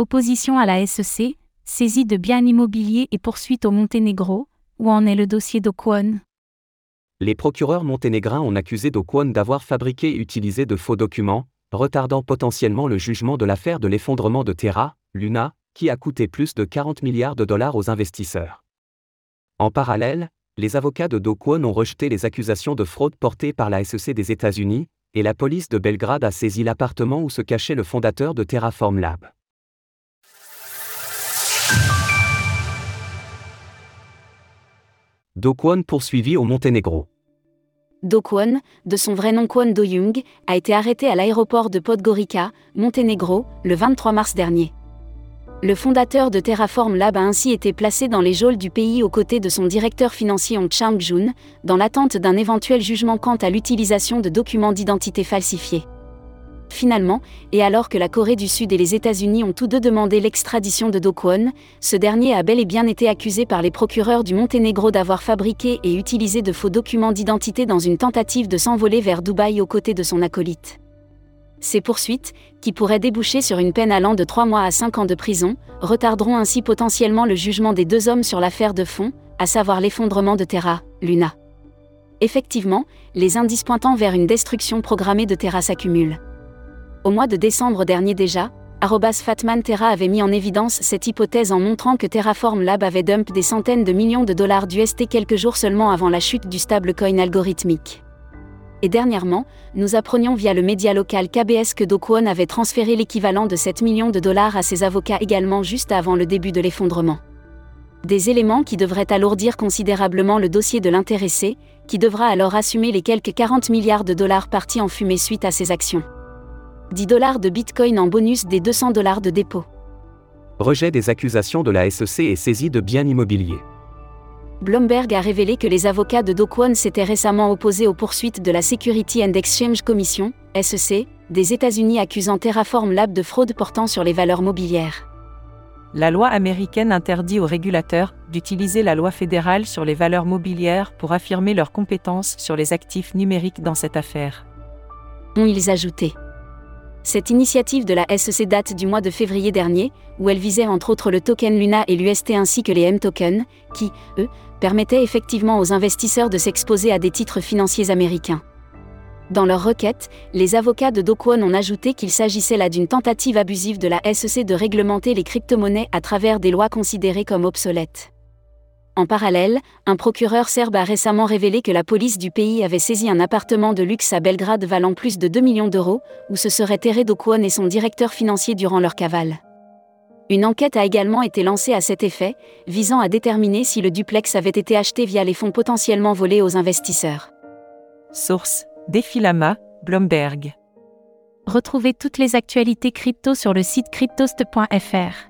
Opposition à la SEC, saisie de biens immobiliers et poursuite au Monténégro, où en est le dossier d'Okwon Les procureurs monténégrins ont accusé d'Okwon d'avoir fabriqué et utilisé de faux documents, retardant potentiellement le jugement de l'affaire de l'effondrement de Terra, Luna, qui a coûté plus de 40 milliards de dollars aux investisseurs. En parallèle, les avocats de Do ont rejeté les accusations de fraude portées par la SEC des États-Unis, et la police de Belgrade a saisi l'appartement où se cachait le fondateur de Terraform Lab. Do Kwon poursuivi au Monténégro. Do Kwon, de son vrai nom Kwon Do-young, a été arrêté à l'aéroport de Podgorica, Monténégro, le 23 mars dernier. Le fondateur de Terraform Lab a ainsi été placé dans les geôles du pays aux côtés de son directeur financier Hong Chang-jun, dans l'attente d'un éventuel jugement quant à l'utilisation de documents d'identité falsifiés. Finalement, et alors que la Corée du Sud et les États-Unis ont tous deux demandé l'extradition de Do Kwon, ce dernier a bel et bien été accusé par les procureurs du Monténégro d'avoir fabriqué et utilisé de faux documents d'identité dans une tentative de s'envoler vers Dubaï aux côtés de son acolyte. Ces poursuites, qui pourraient déboucher sur une peine allant de 3 mois à 5 ans de prison, retarderont ainsi potentiellement le jugement des deux hommes sur l'affaire de fond, à savoir l'effondrement de Terra, Luna. Effectivement, les indices pointant vers une destruction programmée de Terra s'accumulent. Au mois de décembre dernier déjà, Fatman Terra avait mis en évidence cette hypothèse en montrant que Terraform Lab avait dump des centaines de millions de dollars d'UST quelques jours seulement avant la chute du stablecoin algorithmique. Et dernièrement, nous apprenions via le média local KBS que Do Kwon avait transféré l'équivalent de 7 millions de dollars à ses avocats également juste avant le début de l'effondrement. Des éléments qui devraient alourdir considérablement le dossier de l'intéressé, qui devra alors assumer les quelques 40 milliards de dollars partis en fumée suite à ses actions. 10 dollars de Bitcoin en bonus des 200 dollars de dépôt. Rejet des accusations de la SEC et saisie de biens immobiliers. Bloomberg a révélé que les avocats de Do Kwon s'étaient récemment opposés aux poursuites de la Security and Exchange Commission, SEC, des États-Unis accusant Terraform Lab de fraude portant sur les valeurs mobilières. La loi américaine interdit aux régulateurs d'utiliser la loi fédérale sur les valeurs mobilières pour affirmer leurs compétences sur les actifs numériques dans cette affaire. Ont-ils ajouté cette initiative de la SEC date du mois de février dernier, où elle visait entre autres le token Luna et l'UST ainsi que les M-tokens, qui, eux, permettaient effectivement aux investisseurs de s'exposer à des titres financiers américains. Dans leur requête, les avocats de Dokwon ont ajouté qu'il s'agissait là d'une tentative abusive de la SEC de réglementer les crypto-monnaies à travers des lois considérées comme obsolètes. En parallèle, un procureur serbe a récemment révélé que la police du pays avait saisi un appartement de luxe à Belgrade valant plus de 2 millions d'euros, où se seraient terrés Dokwon et son directeur financier durant leur cavale. Une enquête a également été lancée à cet effet, visant à déterminer si le duplex avait été acheté via les fonds potentiellement volés aux investisseurs. Source Défilama, Bloomberg. Retrouvez toutes les actualités crypto sur le site cryptost.fr.